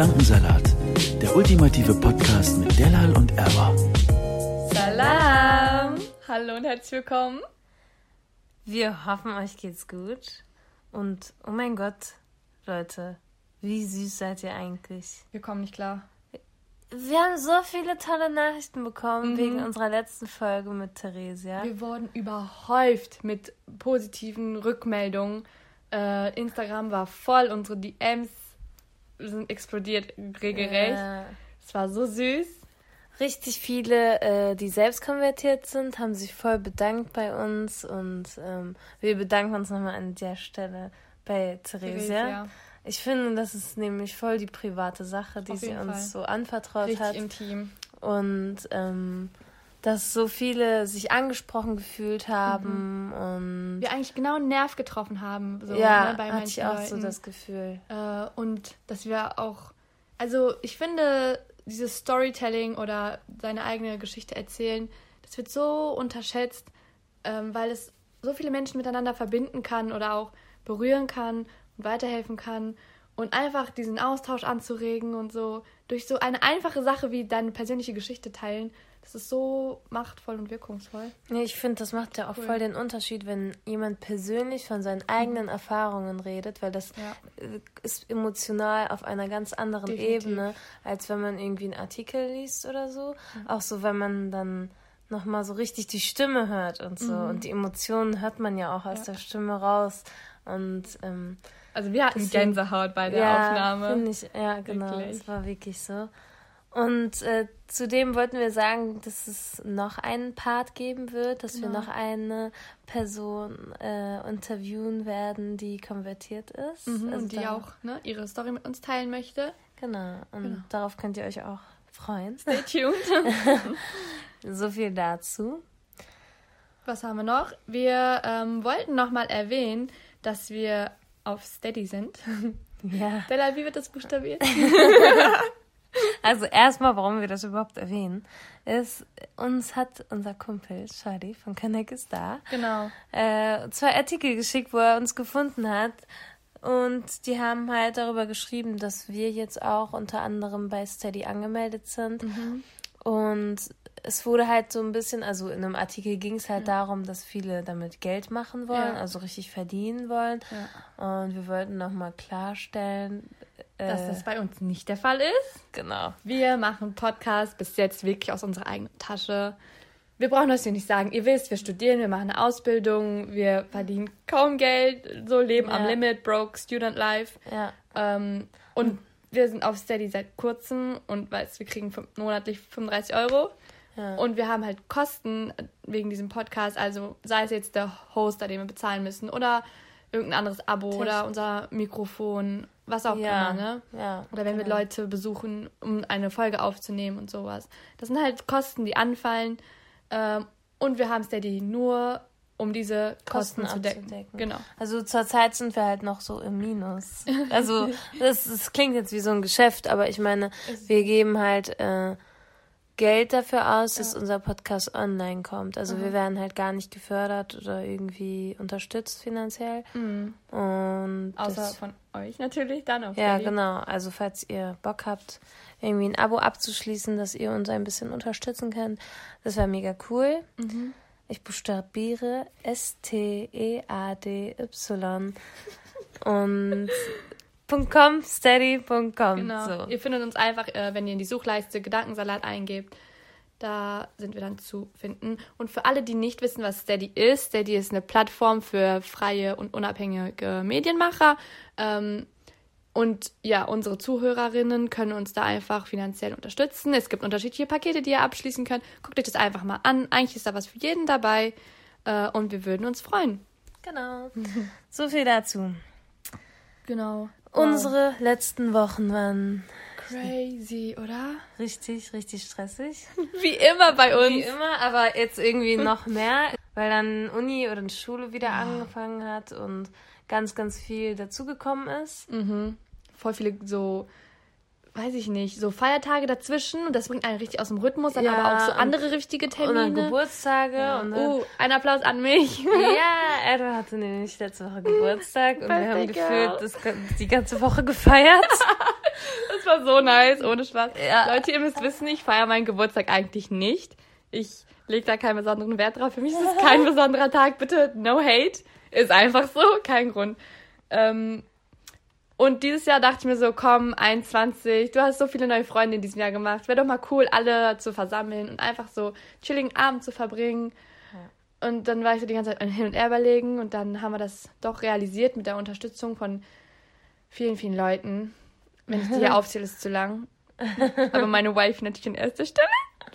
Gedankensalat, der ultimative Podcast mit Delal und Erwa. Salam! Hallo und herzlich willkommen. Wir hoffen, euch geht's gut. Und oh mein Gott, Leute, wie süß seid ihr eigentlich? Wir kommen nicht klar. Wir haben so viele tolle Nachrichten bekommen Mhm. wegen unserer letzten Folge mit Theresia. Wir wurden überhäuft mit positiven Rückmeldungen. Äh, Instagram war voll, unsere DMs sind explodiert regelrecht. Es war so süß. Richtig viele, äh, die selbst konvertiert sind, haben sich voll bedankt bei uns und ähm, wir bedanken uns nochmal an der Stelle bei Theresia. Theresia. Ich finde, das ist nämlich voll die private Sache, die sie uns Fall. so anvertraut Richtig hat. intim. und ähm, dass so viele sich angesprochen gefühlt haben und Wir eigentlich genau einen Nerv getroffen haben. So, ja, ne, bei hatte ich auch so Leuten. das Gefühl. Äh, und dass wir auch, also ich finde, dieses Storytelling oder seine eigene Geschichte erzählen, das wird so unterschätzt, ähm, weil es so viele Menschen miteinander verbinden kann oder auch berühren kann und weiterhelfen kann. Und einfach diesen Austausch anzuregen und so durch so eine einfache Sache wie deine persönliche Geschichte teilen, das ist so machtvoll und wirkungsvoll. Nee, ich finde, das macht ja auch Cool. voll den Unterschied, wenn jemand persönlich von seinen eigenen Erfahrungen redet, weil das Ja. äh, ist emotional auf einer ganz anderen Definitiv. Ebene, als wenn man irgendwie einen Artikel liest oder so. Auch so, wenn man dann nochmal so richtig die Stimme hört und so. Und die Emotionen hört man ja auch aus Mhm. Ja. der Stimme raus. Und ähm, Also wir hatten Deswegen- Gänsehaut bei der ja, Aufnahme. Ich, ja, genau. Wirklich. Es war wirklich so. Und äh, zudem wollten wir sagen, dass es noch einen Part geben wird, dass wir Genau. noch eine Person äh, interviewen werden, die konvertiert ist. Mhm, Also und die auch ne, ihre Story mit uns teilen möchte. Genau. Und Genau. darauf könnt ihr euch auch freuen. Stay tuned. So viel dazu. Was haben wir noch? Wir ähm, wollten nochmal erwähnen, dass wir auf Steady sind. Ja. Bella, wie wird das buchstabiert? Also erstmal, warum wir das überhaupt erwähnen, ist, uns hat unser Kumpel Charlie von Connect ist da genau. äh, zwei Artikel geschickt, wo er uns gefunden hat. Und die haben halt darüber geschrieben, dass wir jetzt auch unter anderem bei Steady angemeldet sind. Und es wurde halt so ein bisschen, also in einem Artikel ging es halt darum, dass viele damit Geld machen wollen, Ja. also richtig verdienen wollen. Und wir wollten nochmal klarstellen, Dass äh, das bei uns nicht der Fall ist. genau. Wir machen Podcast bis jetzt wirklich aus unserer eigenen Tasche. Wir brauchen euch nicht sagen, ihr wisst, wir studieren, wir machen eine Ausbildung, wir verdienen kaum Geld, so leben am Ja. Limit, broke, student life. Ja, Ähm, und wir sind auf Steady seit kurzem und weißt, wir kriegen monatlich 35 Euro. Ja. Und wir haben halt Kosten wegen diesem Podcast, also sei es jetzt der Hoster, den wir bezahlen müssen, oder irgendein anderes Abo Technik. oder unser Mikrofon, was auch ja, immer, ne? ja. Oder wenn wir genau. Leute besuchen, um eine Folge aufzunehmen und sowas. Das sind halt Kosten, die anfallen. Ähm, und wir haben Steady nur, um diese Kosten, Kosten zu decken. Genau. Also zurzeit sind wir halt noch so im Minus. Also das, das klingt jetzt wie so ein Geschäft, aber ich meine, wir geben halt äh, Geld dafür aus, dass unser Podcast online kommt. Also wir werden halt gar nicht gefördert oder irgendwie unterstützt finanziell. Und Mhm. Außer das, von euch natürlich dann auf ja, genau. Also falls ihr Bock habt, irgendwie ein Abo abzuschließen, dass ihr uns ein bisschen unterstützen könnt, das wäre mega cool. Mhm. Ich buchstabiere S-T-E-A-D-Y und .com, steady.com. Genau. So. Ihr findet uns einfach, äh, wenn ihr in die Suchleiste Gedankensalat eingebt. Da sind wir dann zu finden. Und für alle, die nicht wissen, was Steady ist, Steady ist eine Plattform für freie und unabhängige Medienmacher. Ähm, Und ja, unsere Zuhörerinnen können uns da einfach finanziell unterstützen. Es gibt unterschiedliche Pakete, die ihr abschließen könnt. Guckt euch das einfach mal an. Eigentlich ist da was für jeden dabei. Äh, und wir würden uns freuen. Genau. So viel dazu. Genau. Unsere letzten Wochen waren Crazy, oder? richtig, richtig stressig. Wie immer bei uns. Wie immer, aber jetzt irgendwie noch mehr, weil dann Uni oder Schule wieder angefangen hat und ganz, ganz viel dazugekommen ist. Voll viele so, weiß ich nicht, so Feiertage dazwischen. Und das bringt einen richtig aus dem Rhythmus. Dann Ja, aber auch so und- andere wichtige Und Termine. dann Geburtstage und dann, Uh, ein Applaus an mich. Ja, Edward hatte nämlich letzte Woche Geburtstag und wir haben gefühlt das, die ganze Woche gefeiert. Das war so nice, ohne Spaß. Ja. Leute, ihr müsst wissen, ich feiere meinen Geburtstag eigentlich nicht. Ich lege da keinen besonderen Wert drauf. Für mich ist es kein besonderer Tag. Bitte, no hate. Ist einfach so, kein Grund. Ähm, und dieses Jahr dachte ich mir so, komm, 21, du hast so viele neue Freunde in diesem Jahr gemacht. Wäre doch mal cool, alle zu versammeln und einfach so chilligen Abend zu verbringen. Und dann war ich so die ganze Zeit hin und her überlegen und dann haben wir das doch realisiert mit der Unterstützung von vielen, vielen Leuten. Wenn ich die hier aufzähle, ist es zu lang. Aber meine Wife natürlich an erster Stelle.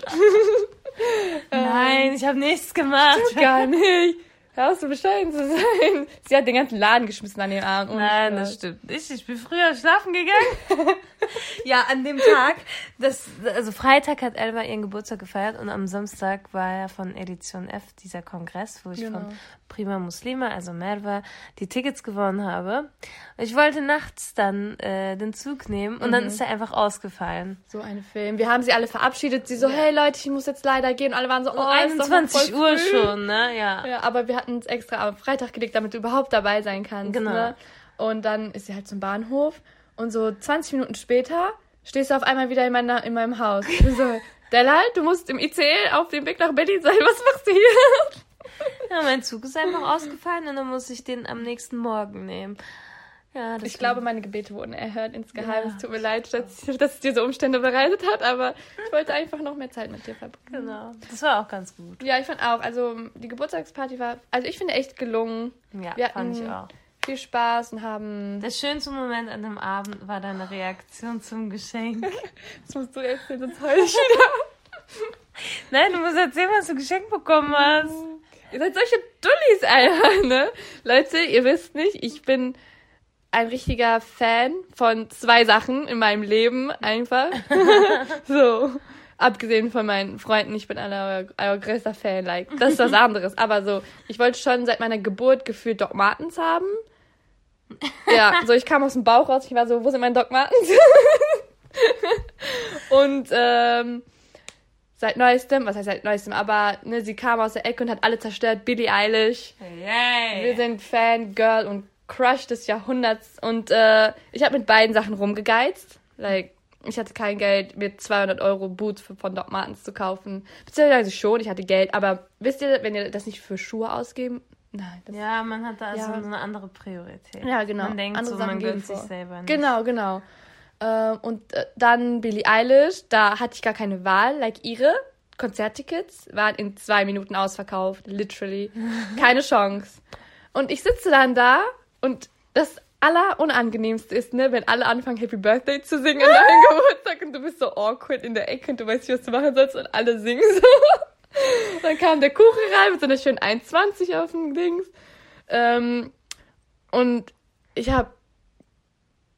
Nein, ich habe nichts gemacht. Gar nicht. Hör auf, bescheiden zu sein. Sie hat den ganzen Laden geschmissen an den Arm. ohne Nein, das stimmt nicht. Ich bin früher schlafen gegangen. ja, an dem Tag, das, also Freitag hat Elva ihren Geburtstag gefeiert und am Samstag war ja von Edition F dieser Kongress, wo ich Genau. von Prima Muslima, also Merva, die Tickets gewonnen habe. Ich wollte nachts dann äh, den Zug nehmen und dann ist er einfach ausgefallen. So ein Film. Wir haben sie alle verabschiedet. Sie so, hey Leute, ich muss jetzt leider gehen. Und alle waren so, oh, noch 21 voll Uhr früh. schon, ne? Ja. Ja, aber wir hatten es extra am Freitag gelegt, damit du überhaupt dabei sein kannst. Genau. Ne? Und dann ist sie halt zum Bahnhof. Und so 20 Minuten später stehst du auf einmal wieder in, meiner, in meinem Haus. So, Della, du musst im ICE auf dem Weg nach Berlin sein. Was machst du hier? Ja, mein Zug ist einfach ausgefallen und dann muss ich den am nächsten Morgen nehmen. Ja, Ich glaube, meine Gebete wurden erhört insgeheim. Ja. Es tut mir leid, dass, dass es diese Umstände bereitet hat, aber ich wollte einfach noch mehr Zeit mit dir verbringen. Genau. Das war auch ganz gut. Ja, ich fand auch, also die Geburtstagsparty war, also ich finde echt gelungen. Ja, Wir fand ich auch. viel Spaß und haben. Der schönste Moment an dem Abend war deine Reaktion zum Geschenk. Das musst du erzählen, sonst heul ich wieder. Nein, du musst erzählen, was du geschenkt bekommen hast. Ihr seid solche Dullis, Alter, ne? Leute, ihr wisst nicht, ich bin ein richtiger Fan von zwei Sachen in meinem Leben, einfach. so. Abgesehen von meinen Freunden, ich bin euer, euer größter Fan, like, das ist was anderes. Aber so, ich wollte schon seit meiner Geburt gefühlt Doc Martens haben. Ja, so, ich kam aus dem Bauch raus, ich war so, wo sind meine Doc Martens? Und, ähm, seit neuestem, was heißt seit neuestem, aber ne, sie kam aus der Ecke und hat alle zerstört, Billie Eilish. Wir Yay. sind Fan, Girl und Crush des Jahrhunderts und äh, ich habe mit beiden Sachen rumgegeizt. Like, ich hatte kein Geld, mir 200 Euro Boots von Doc Martens zu kaufen. Beziehungsweise schon, ich hatte Geld, aber wisst ihr, wenn ihr das nicht für Schuhe ausgeben? Nein. Das Ja, man hat da also Ja. so eine andere Priorität. Ja, genau. Man denkt Andere so, Sachen man gönnt sich vor. selber nicht. Genau, genau. Ähm, und äh, dann Billie Eilish, da hatte ich gar keine Wahl. Like ihre Konzerttickets waren in zwei Minuten ausverkauft, literally. Keine Chance. Und ich sitze dann da und das Allerunangenehmste ist, ne, wenn alle anfangen, Happy Birthday zu singen an deinem Geburtstag und du bist so awkward in der Ecke und du weißt nicht, was du machen sollst und alle singen so. Dann kam der Kuchen rein mit so einer schönen 1,20 auf dem Dings. Ähm, und ich habe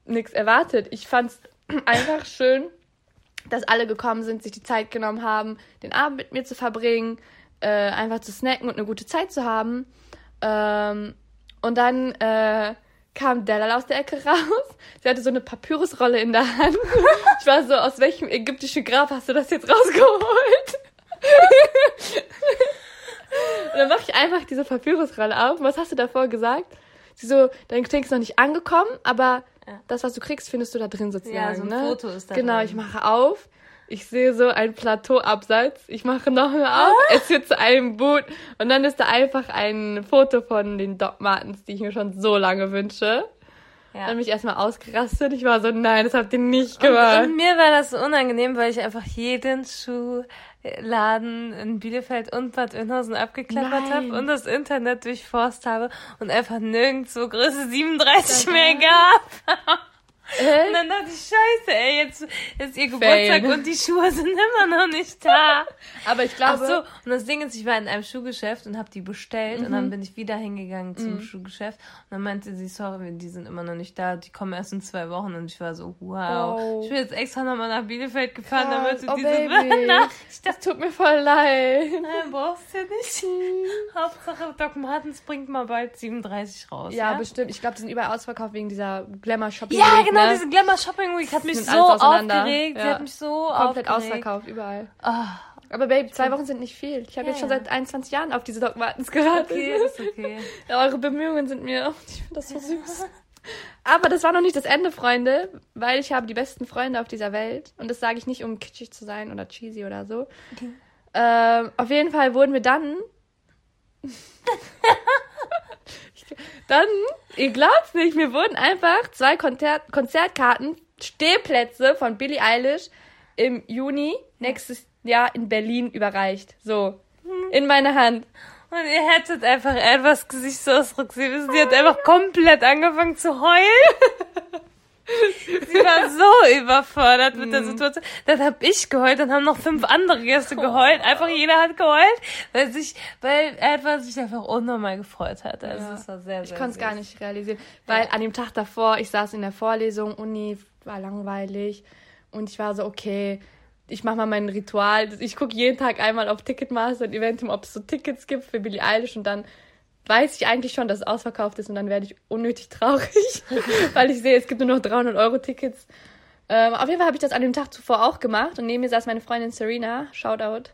nichts erwartet. Ich fand's einfach schön, dass alle gekommen sind, sich die Zeit genommen haben, den Abend mit mir zu verbringen, äh, einfach zu snacken und eine gute Zeit zu haben. Ähm, und dann äh, kam Delal aus der Ecke raus. Sie hatte so eine Papyrusrolle in der Hand. Ich war so, aus welchem ägyptischen Grab hast du das jetzt rausgeholt? Und dann mache ich einfach diese Papyrusrolle auf. Und was hast du davor gesagt? Sie so, dein Geschenk ist noch nicht angekommen, aber das, was du kriegst, findest du da drin sozusagen. Ja, so ein ne? Foto ist da Genau, drin. ich mache auf. Ich sehe so ein Plateauabsatz. Ich mache noch mehr auf. Es wird zu einem Boot. Und dann ist da einfach ein Foto von den Doc Martens, die ich mir schon so lange wünsche. Ja. Dann bin ich erstmal ausgerastet. Ich war so, nein, das habt ihr nicht Und, gemacht. und mir war das so unangenehm, weil ich einfach jeden Schuhladen in Bielefeld und Bad Oeynhausen abgeklappert habe und das Internet durchforst habe und einfach nirgendwo Größe 37 mehr gab. Und dann dachte ich, scheiße, ey, jetzt ist ihr Geburtstag Fail. und die Schuhe sind immer noch nicht da. Aber ich Ach glaube, so, und das Ding ist, ich war in einem Schuhgeschäft und habe die bestellt und Mhm. dann bin ich wieder hingegangen zum Schuhgeschäft und dann meinte sie, sorry, die sind immer noch nicht da, die kommen erst in zwei Wochen und ich war so, wow, Oh. ich bin jetzt extra nochmal nach Bielefeld gefahren, damit du oh, diese Baby. Nachricht das tut mir voll leid. Nein, brauchst du nicht. Hauptsache Doc Martens bringt mal bald 37 raus. Ja, Ja, bestimmt. Ich glaube, die sind überall ausverkauft wegen dieser Glamour-Shopping. ja Week, genau, ne? diese Glamour Shopping Week hat mich so aufgeregt. Sie Ja. hat mich so Komplett aufgeregt. ausverkauft, überall. Ah, Aber Babe, zwei Wochen sind nicht viel. Ich habe Ja, jetzt schon ja. seit 21 Jahren auf diese Doc Martens gewartet. okay, ist okay. Ja, eure Bemühungen sind mir, ich finde das so süß. Aber das war noch nicht das Ende, Freunde, weil ich habe die besten Freunde auf dieser Welt. Und das sage ich nicht, um kitschig zu sein oder cheesy oder so. Ähm, auf jeden Fall wurden wir dann. dann, ihr glaubt's nicht, mir wurden einfach zwei Konzert Konzertkarten, Stehplätze von Billie Eilish im Juni nächstes Jahr in Berlin überreicht. So. In meine Hand. Und ihr hättet einfach etwas Gesichtsausdruck sehen müssen. Sie hat einfach komplett angefangen zu heulen. Sie war so überfordert mit der Situation. Dann hab ich geheult, dann haben noch fünf andere Gäste geheult. Einfach jeder hat geheult, weil sich, weil etwas sich einfach unnormal gefreut hat. Also Ja. es war sehr, Ich sehr konnte es gar nicht realisieren, weil an dem Tag davor, ich saß in der Vorlesung, Uni war langweilig und ich war so, okay, ich mache mal mein Ritual. Ich gucke jeden Tag einmal auf Ticketmaster und Eventum, ob es so Tickets gibt für Billie Eilish und dann weiß ich eigentlich schon, dass es ausverkauft ist und dann werde ich unnötig traurig, weil ich sehe, es gibt nur noch 300 Euro Tickets. Ähm, auf jeden Fall habe ich das an dem Tag zuvor auch gemacht und neben mir saß meine Freundin Serena, Shoutout.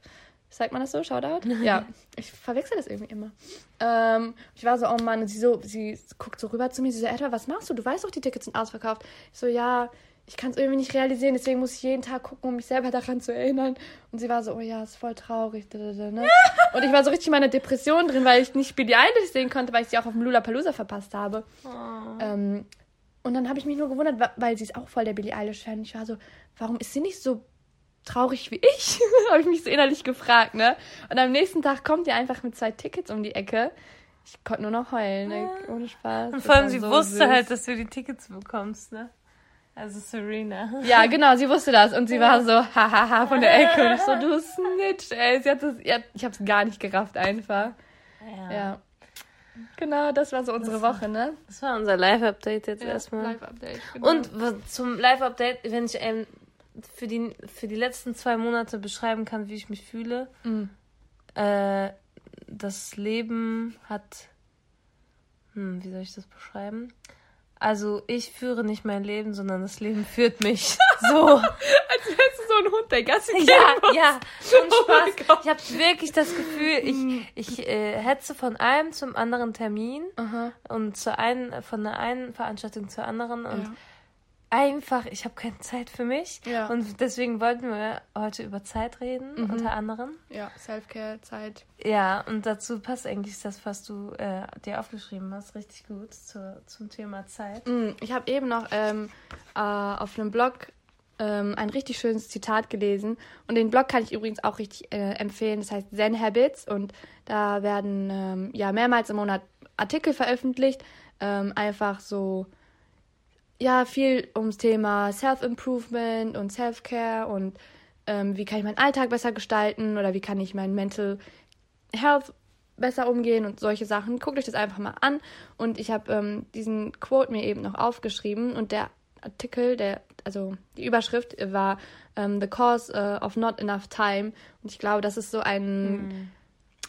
Sagt man das so? Shoutout? Ja. Ich verwechsel das irgendwie immer. Ähm, ich war so, oh Mann, und sie so, sie guckt so rüber zu mir, sie so, Edward, was machst du? Du weißt doch, die Tickets sind ausverkauft. Ich so, ja, ich kann es irgendwie nicht realisieren, deswegen muss ich jeden Tag gucken, um mich selber daran zu erinnern. Und sie war so, oh ja, ist voll traurig. Ne? Und ich war so richtig in meiner Depression drin, weil ich nicht Billie Eilish sehen konnte, weil ich sie auch auf dem Lollapalooza verpasst habe. Ähm, und dann habe ich mich nur gewundert, weil sie ist auch voll der Billie Eilish-Fan. Ich war so, warum ist sie nicht so traurig wie ich? habe ich mich so innerlich gefragt, ne? Und am nächsten Tag kommt ihr einfach mit zwei Tickets um die Ecke. Ich konnte nur noch heulen, ne? ohne Spaß. Und vor allem, sie so wusste süß. halt, dass du die Tickets bekommst, ne? Also Serena. Ja, genau, sie wusste das. Und sie war so, hahaha, von der Ecke. Und ich so, du Snitch, ey. Sie hat das, ja, ich hab's gar nicht gerafft, einfach. Ja. Genau, das war so unsere Woche, ne? Das war unser Live-Update jetzt erstmal. Live-Update. Genau. Und zum Live-Update, wenn ich ähm, für, die, für die letzten zwei Monate beschreiben kann, wie ich mich fühle, Mhm. äh, das Leben hat. Hm, wie soll ich das beschreiben? Also, ich führe nicht mein Leben, sondern das Leben führt mich. So. als wärst du so ein Hund, der Gassi gehen Ja, muss. ja, und Oh Spaß. Ich habe wirklich das Gefühl, ich, ich äh, hetze von einem zum anderen Termin Aha. und zur einen, von der einen Veranstaltung zur anderen und Ja. Einfach, ich habe keine Zeit für mich. Ja. Und deswegen wollten wir heute über Zeit reden, Mhm. unter anderem. Ja, Self-Care, Zeit. Ja, und dazu passt eigentlich das, was du äh, dir aufgeschrieben hast, richtig gut zur, zum Thema Zeit. Mm, Ich habe eben noch ähm, äh, auf einem Blog ähm, ein richtig schönes Zitat gelesen. Und den Blog kann ich übrigens auch richtig äh, empfehlen. Das heißt Zen Habits. Und da werden ähm, ja mehrmals im Monat Artikel veröffentlicht. Ähm, einfach so, ja, viel ums Thema Self-Improvement und Self-Care und ähm, wie kann ich meinen Alltag besser gestalten oder wie kann ich mein Mental Health besser umgehen und solche Sachen. Guckt euch das einfach mal an. Und ich habe ähm, diesen Quote mir eben noch aufgeschrieben und der Artikel, der, also die Überschrift war ähm, The Cause äh, of Not Enough Time. Und ich glaube, das ist so ein,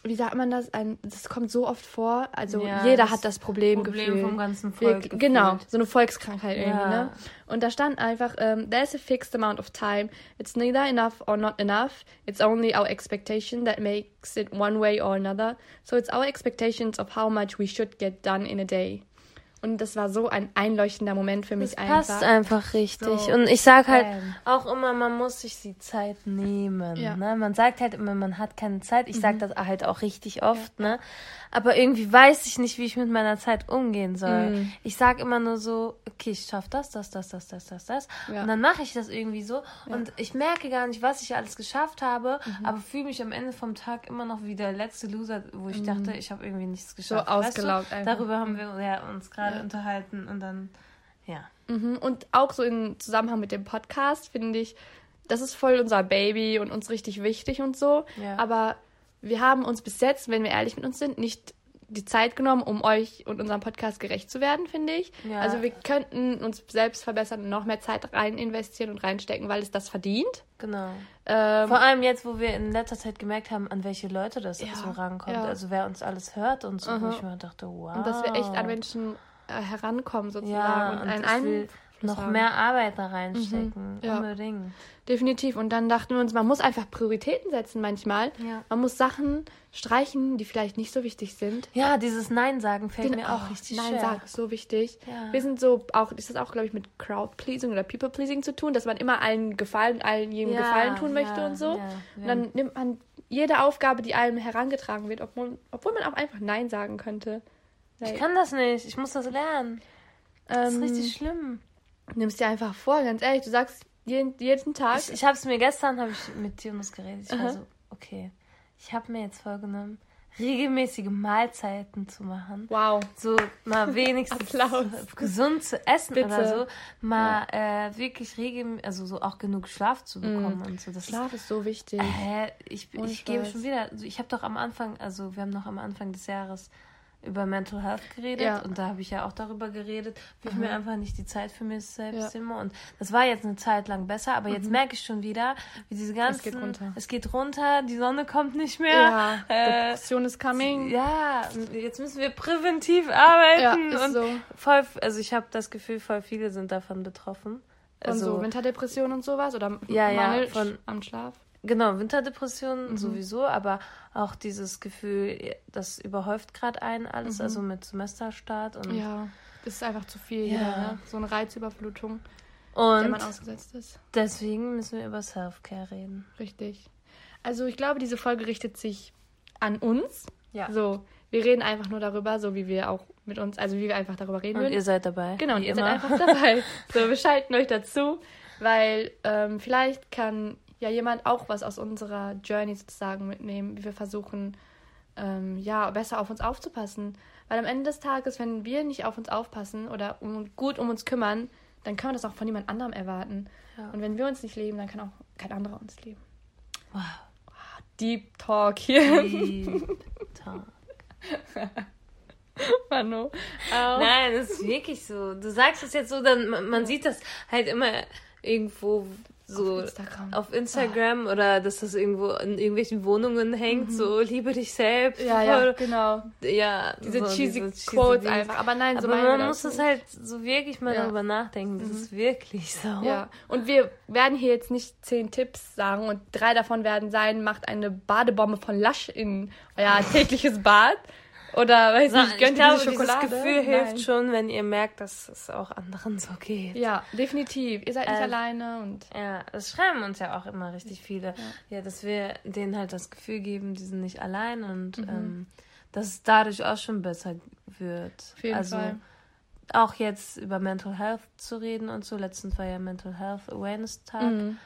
wie sagt man das? Ein, das kommt so oft vor. Also Ja, jeder das hat das Problem, Problem gefühlt. vom ganzen Volk Wirklich- Genau, so eine Volkskrankheit irgendwie, Ja. ne? Und da stand einfach, ähm, there's a fixed amount of time. It's neither enough or not enough. It's only our expectation that makes it one way or another. So it's our expectations of how much we should get done in a day. Und das war so ein einleuchtender Moment für mich Das einfach. passt einfach richtig. So. Und ich sag halt auch immer, man muss sich die Zeit nehmen. Ja. Mhm. Ne? Man sagt halt immer, man hat keine Zeit. Ich sag das halt auch richtig oft, ne? Aber irgendwie weiß ich nicht, wie ich mit meiner Zeit umgehen soll. Mhm. Ich sag immer nur so, okay, ich schaff das, das, das, das, das, das, das. Ja. Und dann mache ich das irgendwie so. Und ich merke gar nicht, was ich alles geschafft habe, Mhm. aber fühle mich am Ende vom Tag immer noch wie der letzte Loser, wo ich dachte, ich habe irgendwie nichts geschafft. Mhm. ausgelaugt weißt du? einfach. Darüber haben wir ja, uns gerade Ja. unterhalten und dann, ja. Mhm. Und auch so im Zusammenhang mit dem Podcast finde ich, das ist voll unser Baby und uns richtig wichtig und so. Ja. Aber wir haben uns bis jetzt, wenn wir ehrlich mit uns sind, nicht die Zeit genommen, um euch und unserem Podcast gerecht zu werden, finde ich. Ja. Also wir könnten uns selbst verbessern und noch mehr Zeit rein investieren und reinstecken, weil es das verdient. Genau. Ähm, Vor allem jetzt, wo wir in letzter Zeit gemerkt haben, an welche Leute das Ja, so rankommt. ja. Also wer uns alles hört und so, wo Mhm. ich mir dachte, wow. und dass wir echt an Menschen herankommen sozusagen ja, und und einen Einfluss noch haben. mehr Arbeit da reinstecken. Mhm, ja. Unbedingt. Definitiv. Und dann dachten wir uns, man muss einfach Prioritäten setzen manchmal. Ja. Man muss Sachen streichen, die vielleicht nicht so wichtig sind. Ja, dieses Nein sagen fällt Den- mir auch oh, richtig Nein, schwer. sag, ist so wichtig. Ja. Wir sind so auch, ist das auch, glaube ich, mit Crowd-Pleasing oder People-Pleasing zu tun, dass man immer allen gefallen, allen jedem Gefallen tun möchte und so. Und dann nimmt man jede Aufgabe, die einem herangetragen wird, obwohl, obwohl man auch einfach Nein sagen könnte. Ich kann das nicht. Ich muss das lernen. Das ist Ähm, richtig schlimm. Nimmst dir einfach vor, ganz ehrlich. Du sagst jeden, jeden Tag. Ich, ich habe es mir gestern, habe ich mit Jonas geredet. Ich war Aha. so, okay, ich habe mir jetzt vorgenommen, regelmäßige Mahlzeiten zu machen. wow. So mal wenigstens gesund zu essen Bitte. oder so. Mal äh, wirklich regelmäßig, also so auch genug Schlaf zu bekommen und so. Das Mm. Schlaf ist so wichtig. Ist, hä, ich, ich gebe schon wieder, also ich habe doch am Anfang, also wir haben noch am Anfang des Jahres über Mental Health geredet Ja. und da habe ich ja auch darüber geredet, wie ich mir einfach nicht die Zeit für mich selbst Ja. nehme und das war jetzt eine Zeit lang besser, aber jetzt merke ich schon wieder, wie diese ganzen, geht runter. es geht runter, die Sonne kommt nicht mehr, Ja, äh, Depression is coming. ja, jetzt müssen wir präventiv arbeiten Ja, ist und so. voll, also ich habe das Gefühl, voll viele sind davon betroffen. Von Also, so Winterdepression und sowas oder Ja, ja, Mangel von- am Schlaf. Genau, Winterdepressionen Mhm. sowieso, aber auch dieses Gefühl, das überhäuft gerade einen alles, Mhm. also mit Semesterstart und, Ja, das ist einfach zu viel Ja. wieder, ne? So eine Reizüberflutung, der und man ausgesetzt ist. deswegen müssen wir über Self-Care reden. Richtig. Also ich glaube, diese Folge richtet sich an uns. Ja. So, wir reden einfach nur darüber, so wie wir auch mit uns, also wie wir einfach darüber reden Und würden. ihr seid dabei. Genau, und ihr immer. seid einfach dabei. so, wir schalten euch dazu, weil ähm, vielleicht kann ja jemand auch was aus unserer Journey sozusagen mitnehmen, wie wir versuchen, ähm, ja, besser auf uns aufzupassen. Weil am Ende des Tages, wenn wir nicht auf uns aufpassen oder um, gut um uns kümmern, dann kann man das auch von jemand anderem erwarten. Ja. Und wenn wir uns nicht leben, dann kann auch kein anderer uns leben. Wow. Deep Talk hier. Deep Talk. Manu. Au. Nein, das ist wirklich so. Du sagst es jetzt so, dann man sieht das halt immer irgendwo so Auf Instagram. auf Instagram oder dass das irgendwo in irgendwelchen Wohnungen hängt, so liebe dich selbst. Mhm. Ja, ja, genau. ja Diese so cheesy diese Quotes Dings. einfach. Aber nein, so Aber man muss das halt so wirklich mal Ja. Mhm. darüber nachdenken. Das ist wirklich so. Ja, und wir werden hier jetzt nicht zehn Tipps sagen und drei davon werden sein, macht eine Badebombe von Lush in euer tägliches Bad. Oder, weiß So, nicht, ich gönnt ihr diese dieses Schokolade? Gefühl Nein. hilft schon, wenn ihr merkt, dass es auch anderen so geht. Ja, definitiv. Ihr seid nicht Äh, alleine und Ja, das schreiben uns ja auch immer richtig viele. Ja, dass wir denen halt das Gefühl geben, die sind nicht allein und Mhm. ähm, dass es dadurch auch schon besser wird. auf jeden also Fall. auch jetzt über Mental Health zu reden und so. Letztens war ja Mental Health Awareness Tag. Mhm.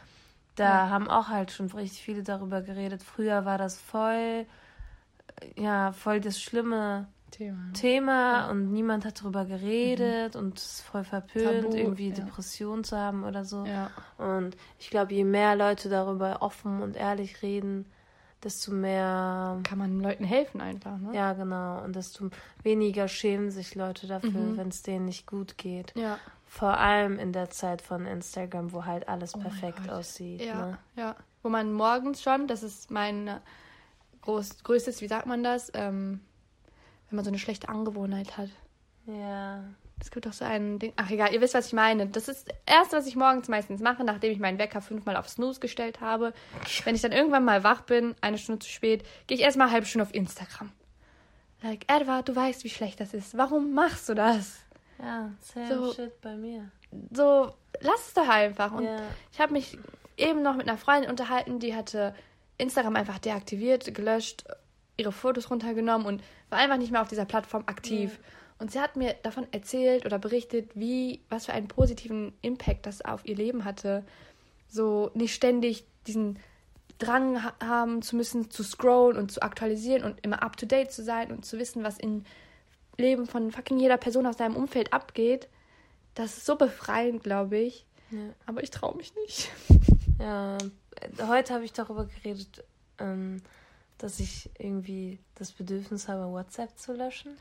Da haben auch halt schon richtig viele darüber geredet. Früher war das voll, ja, voll das schlimme Thema. Thema und niemand hat darüber geredet und es ist voll verpönt, Tabu, irgendwie ja. Depressionen zu haben oder so. Ja. Und ich glaube, je mehr Leute darüber offen und ehrlich reden, desto mehr, Kann man Leuten helfen einfach, ne? ja genau, und desto weniger schämen sich Leute dafür, Mhm. wenn es denen nicht gut geht. Ja. Vor allem in der Zeit von Instagram, wo halt alles Oh perfekt aussieht. Ja, Ne? ja. Wo man morgens schon, das ist mein äh, groß, größtes, wie sagt man das, ähm, wenn man so eine schlechte Angewohnheit hat. Ja. Es gibt doch so ein Ding. Ach egal, ihr wisst, was ich meine. Das ist das Erste, was ich morgens meistens mache, nachdem ich meinen Wecker fünfmal auf Snooze gestellt habe. Wenn ich dann irgendwann mal wach bin, eine Stunde zu spät, gehe ich erstmal eine halbe Stunde auf Instagram. Like, Edward, du weißt, wie schlecht das ist. Warum machst du das? Ja, same So. shit bei mir. So, lass es doch einfach. Und Ja. ich habe mich eben noch mit einer Freundin unterhalten, die hatte Instagram einfach deaktiviert, gelöscht, ihre Fotos runtergenommen und war einfach nicht mehr auf dieser Plattform aktiv. Und sie hat mir davon erzählt oder berichtet, wie, was für einen positiven Impact das auf ihr Leben hatte. So nicht ständig diesen Drang ha haben zu müssen, zu scrollen und zu aktualisieren und immer up to date zu sein und zu wissen, was im Leben von fucking jeder Person aus deinem Umfeld abgeht. Das ist so befreiend, glaube ich. Ja. Aber ich traue mich nicht. Ja, heute habe ich darüber geredet, ähm, dass ich irgendwie das Bedürfnis habe, WhatsApp zu löschen.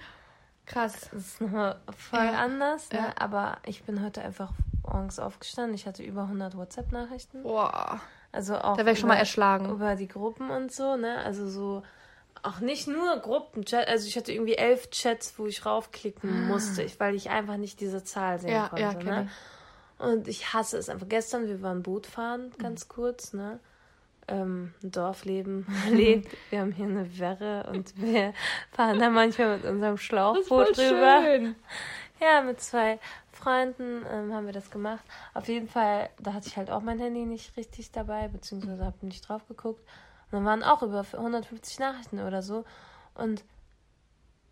Krass. Das ist nochmal voll Ja. anders, ne? Ja. aber ich bin heute einfach morgens aufgestanden. Ich hatte über 100 WhatsApp-Nachrichten. Boah. Also auch Da wäre ich schon mal erschlagen. über die Gruppen und so, ne? Also so auch nicht nur Gruppenchat, also ich hatte irgendwie elf Chats, wo ich raufklicken musste, ich, weil ich einfach nicht diese Zahl sehen Ah. Ja, konnte. ja, ne? Und ich hasse es einfach. Gestern, wir waren Boot fahren, Mhm. ganz kurz, ne? Ähm, ein Dorfleben lebt. Wir haben hier eine Werre und wir fahren da manchmal mit unserem Schlauchboot rüber. schön. Ja, mit zwei Freunden ähm, haben wir das gemacht. Auf jeden Fall, da hatte ich halt auch mein Handy nicht richtig dabei, beziehungsweise habe nicht drauf geguckt. Und dann waren auch über 150 Nachrichten oder so. Und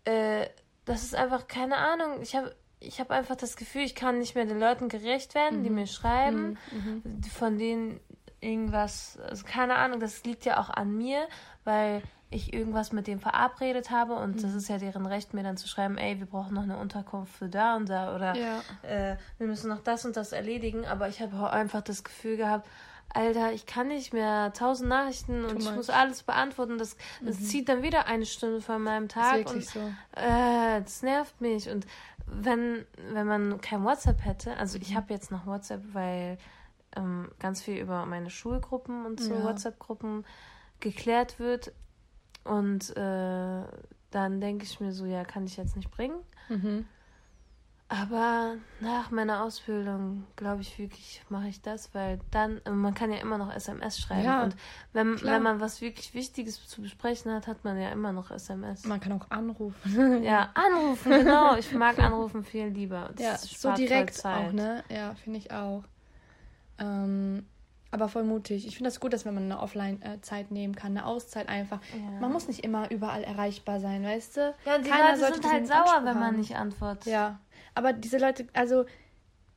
äh, das ist einfach keine Ahnung. Ich habe ich hab einfach das Gefühl, ich kann nicht mehr den Leuten gerecht werden, die mir schreiben, von denen irgendwas, also keine Ahnung, das liegt ja auch an mir, weil ich irgendwas mit dem verabredet habe und das ist ja deren Recht, mir dann zu schreiben, ey, wir brauchen noch eine Unterkunft für da und da oder Ja. äh, wir müssen noch das und das erledigen, aber ich habe einfach das Gefühl gehabt, Alter, ich kann nicht mehr tausend Nachrichten und ich muss alles beantworten. Das, das zieht dann wieder eine Stunde von meinem Tag. Ist wirklich und, so. Äh, das nervt mich. Und wenn, wenn man kein WhatsApp hätte, also Mhm. ich habe jetzt noch WhatsApp, weil ähm, ganz viel über meine Schulgruppen und so Ja. WhatsApp-Gruppen geklärt wird. Und äh, dann denke ich mir so, ja, kann ich jetzt nicht bringen. Mhm. Aber nach meiner Ausbildung, glaube ich wirklich, mache ich das, weil dann, äh, man kann ja immer noch SMS schreiben. Ja, und wenn, klar. wenn man was wirklich Wichtiges zu besprechen hat, hat man ja immer noch SMS. Man kann auch anrufen. Ja, anrufen, genau. Ich mag anrufen viel lieber. Das Ja, so direkt auch, ne? Ja, finde ich auch. Ähm, aber voll mutig. Ich finde das gut, dass wenn man eine Offline-Zeit nehmen kann, eine Auszeit einfach. Ja. Man muss nicht immer überall erreichbar sein, weißt du? Ja, die Keiner Leute sind halt sauer, Anspruch wenn man haben. nicht antwortet. Ja, aber diese Leute, also,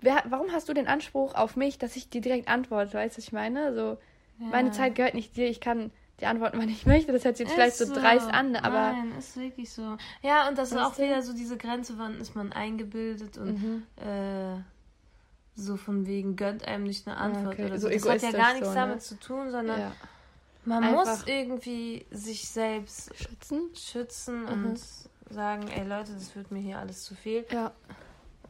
wer, warum hast du den Anspruch auf mich, dass ich dir direkt antworte? Weißt du, was ich meine? So, meine Zeit gehört nicht dir, ich kann dir antworten, wann ich möchte. Das hört sich jetzt vielleicht so, dreist an, aber. Nein, ist wirklich so. Ja, und das ist auch wieder so diese Grenze, wann ist man eingebildet und Mhm. äh, so von wegen gönnt einem nicht eine Antwort okay. oder So so. Das hat ja gar nichts so, ne? damit zu tun, sondern Ja. man Einfach- muss irgendwie sich selbst Schützen? schützen Mhm. und sagen, ey Leute, das wird mir hier alles zu viel. Ja,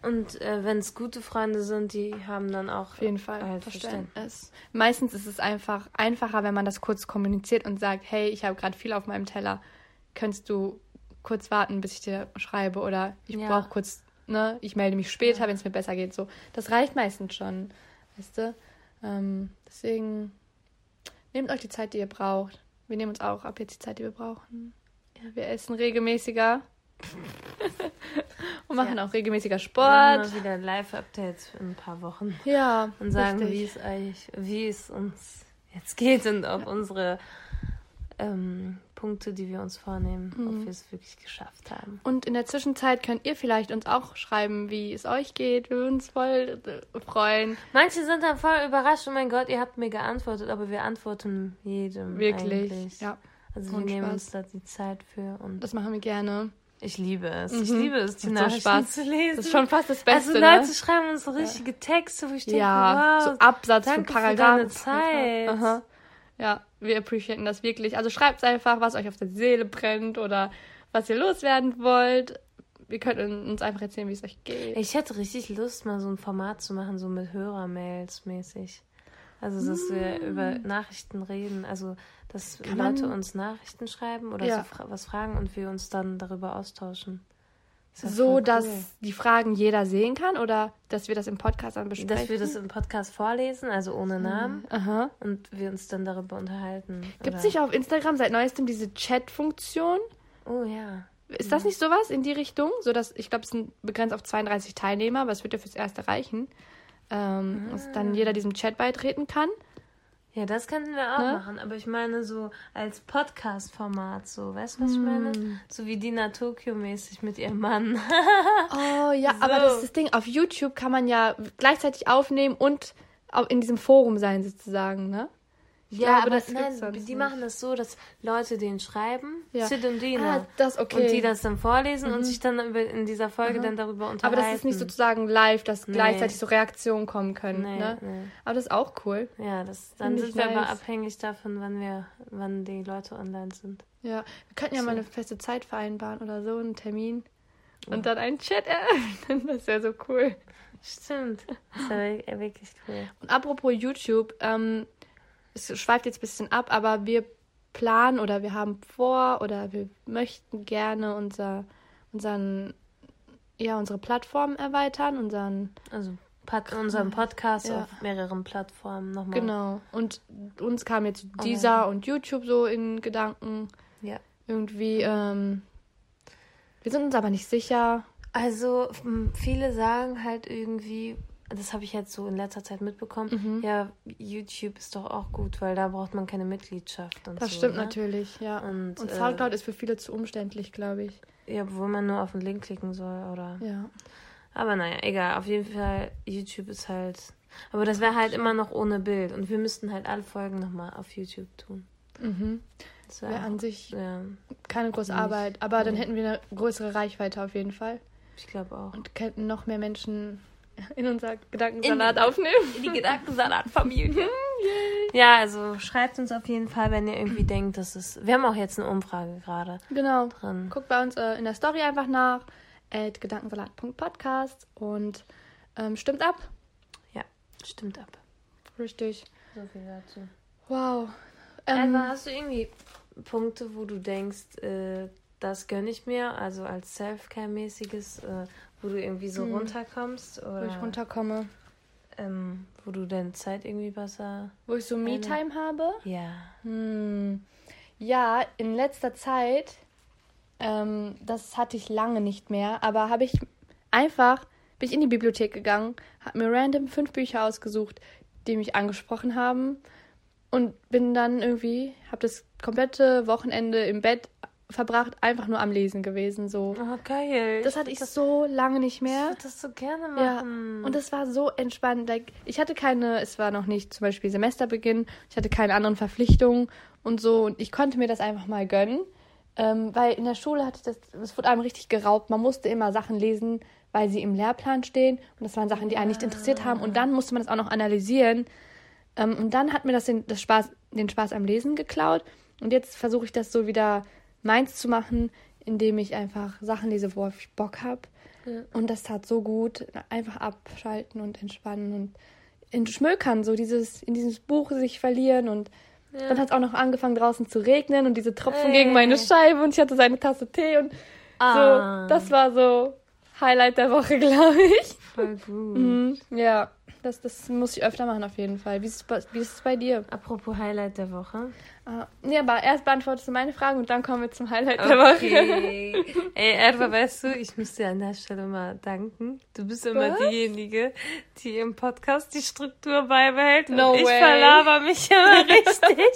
Und äh, wenn es gute Freunde sind, die haben dann auch auf jeden Fall. halt Verständnis. Meistens ist es einfach einfacher, wenn man das kurz kommuniziert und sagt, hey, ich habe gerade viel auf meinem Teller. Könntest du kurz warten, bis ich dir schreibe? Oder ich Ja. brauche kurz, ne, ich melde mich später, wenn es mir besser geht. So, das reicht meistens schon, weißt du? Ähm, deswegen nehmt euch die Zeit, die ihr braucht. Wir nehmen uns auch ab jetzt die Zeit, die wir brauchen. Ja, wir essen regelmäßiger. und machen Ja. auch regelmäßiger Machen Sport. mal wieder Live-Updates in ein paar Wochen Ja, und sagen, wie es eigentlich, wie es uns jetzt geht und ob unsere ähm, Punkte, die wir uns vornehmen, Mhm. ob wir es wirklich geschafft haben. Und in der Zwischenzeit könnt ihr vielleicht uns auch schreiben, wie es euch geht. Wir würden uns voll äh, freuen. Manche sind dann voll überrascht, oh mein Gott, ihr habt mir geantwortet, aber wir antworten jedem Wirklich. eigentlich. Ja, Also wir Und nehmen Spaß. uns da die Zeit für und das machen wir gerne. Ich liebe es. Ich Mhm. liebe es, die Macht so Nachrichten Spaß. zu lesen. Das ist schon fast das Beste. also Leute ne? schreiben uns so richtige Texte, wo ich denke, Ja, wow, so Absatz danke für für Paragraphen. deine Zeit. Aha. Ja, wir appreciaten das wirklich. Also schreibt einfach, was euch auf der Seele brennt oder was ihr loswerden wollt. Wir können uns einfach erzählen, wie es euch geht. Ich hätte richtig Lust, mal so ein Format zu machen, so mit Hörermails mäßig. Also, dass wir über Nachrichten reden. Also, dass Mm. Kann man- Leute uns Nachrichten schreiben oder Ja. so fra was fragen und wir uns dann darüber austauschen. Das so, voll dass cool. die Fragen jeder sehen kann oder dass wir das im Podcast dann besprechen? Dass wir das im Podcast vorlesen, also ohne Namen, Aha. und wir uns dann darüber unterhalten. Gibt es nicht auf Instagram seit neuestem diese Chat-Funktion? Oh ja. Ist das nicht sowas in die Richtung? So dass, ich glaube, es sind begrenzt auf 32 Teilnehmer, aber es wird ja fürs erste reichen. Ähm, Dass dann jeder diesem Chat beitreten kann. Ja, das könnten wir auch Ne? machen, aber ich meine so als Podcast-Format, so, weißt du, was ich meine? Mm. So wie Dina Tokio-mäßig mit ihrem Mann. Oh ja, So. aber das ist das Ding. Auf YouTube kann man ja gleichzeitig aufnehmen und auch in diesem Forum sein, sozusagen, ne? Ja, glaube, aber das nein, die nicht. machen das so, dass Leute den schreiben, Ja. Sid und Dina. Ah, das okay. Und die das dann vorlesen und Mhm. sich dann in dieser Folge dann darüber unterhalten. Aber das ist nicht sozusagen live, dass Nee. gleichzeitig so Reaktionen kommen können. Nee, ne? nee. Aber das ist auch cool. Ja, das, dann Find sind wir aber nice. abhängig davon, wann wir, wann die Leute online sind. Ja, wir könnten ja So. mal eine feste Zeit vereinbaren oder so, einen Termin. Und dann einen Chat eröffnen. Das wäre so cool. Stimmt. Das wäre wir- wirklich cool. Und apropos YouTube, ähm, es schweift jetzt ein bisschen ab, aber wir planen oder wir haben vor oder wir möchten gerne unser, unseren, ja, unsere Plattform erweitern, unseren, Also Pod, unseren Podcast Ja. auf mehreren Plattformen nochmal. genau. Und uns kam jetzt dieser und YouTube so in Gedanken. Ja. Irgendwie, ähm, wir sind uns aber nicht sicher. Also viele sagen halt irgendwie, das habe ich jetzt so in letzter Zeit mitbekommen, Mhm. ja, YouTube ist doch auch gut, weil da braucht man keine Mitgliedschaft und Das so. stimmt ne? natürlich, ja. Und, Und äh, Soundcloud ist für viele zu umständlich, glaube ich. Ja, wo man nur auf den Link klicken soll, oder? Ja. Aber naja, egal. Auf jeden Fall, YouTube ist halt. Aber das wäre halt immer noch ohne Bild. Und wir müssten halt alle Folgen nochmal auf YouTube tun. Mhm. Das Wäre wäre an sich Ja, keine große nicht. Arbeit, aber dann hätten wir eine größere Reichweite auf jeden Fall ich glaube auch. und könnten noch mehr Menschen in unser Gedankensalat aufnehmen. Die Gedankensalat-Familie. ja, also schreibt uns auf jeden Fall, wenn ihr irgendwie denkt, dass es. Wir haben auch jetzt eine Umfrage gerade Genau. drin. Guckt bei uns äh, in der Story einfach nach, at gedankensalat.podcast und ähm, stimmt ab. Ja, stimmt ab. Richtig. So viel dazu. Wow. Ähm, Alva, hast du irgendwie Punkte, wo du denkst, äh, das gönne ich mir, also als Self-Care-mäßiges, äh, wo du irgendwie so Hm. runterkommst? Oder wo ich runterkomme, ähm, wo du deine Zeit irgendwie besser. wo ich so Me-Time habe. Ja. Hm. Ja, in letzter Zeit, ähm, das hatte ich lange nicht mehr, aber habe ich einfach, bin ich in die Bibliothek gegangen, habe mir random fünf Bücher ausgesucht, die mich angesprochen haben und bin dann irgendwie, habe das komplette Wochenende im Bett verbracht, einfach nur am Lesen gewesen, so. Oh, geil. Das hatte ich so lange nicht Ich mehr. würde das so gerne Ja, machen. und das war so entspannt. Like, ich hatte keine, es war noch nicht zum Beispiel Semesterbeginn, ich hatte keine anderen Verpflichtungen und so und ich konnte mir das einfach mal gönnen, ähm, weil in der Schule hatte ich das, es wurde einem richtig geraubt. Man musste immer Sachen lesen, weil sie im Lehrplan stehen und das waren Sachen, die einen nicht interessiert haben und dann musste man das auch noch analysieren ähm, und dann hat mir das den, das Spaß, den Spaß am Lesen geklaut und jetzt versuche ich das so wieder meins zu machen, indem ich einfach Sachen lese, worauf ich Bock habe. Und das tat so gut. Einfach abschalten und entspannen und in Schmökern, so dieses, in dieses Buch sich verlieren und dann hat es auch noch angefangen draußen zu regnen und diese Tropfen Ey. gegen meine Scheibe und ich hatte so eine Tasse Tee und Ah. so, das war so Highlight der Woche, glaube ich. Voll gut. Mhm. Ja, das, das muss ich öfter machen auf jeden Fall. Wie ist es bei, wie ist es bei dir? Apropos Highlight der Woche. Ah, nee, aber erst beantwortest du meine Fragen und dann kommen wir zum Highlight der Woche. Okay. Ey, Edward, weißt du, ich muss dir an der Stelle mal danken. Du bist immer Was? diejenige, die im Podcast die Struktur beibehält. No und ich way. verlaber mich immer richtig.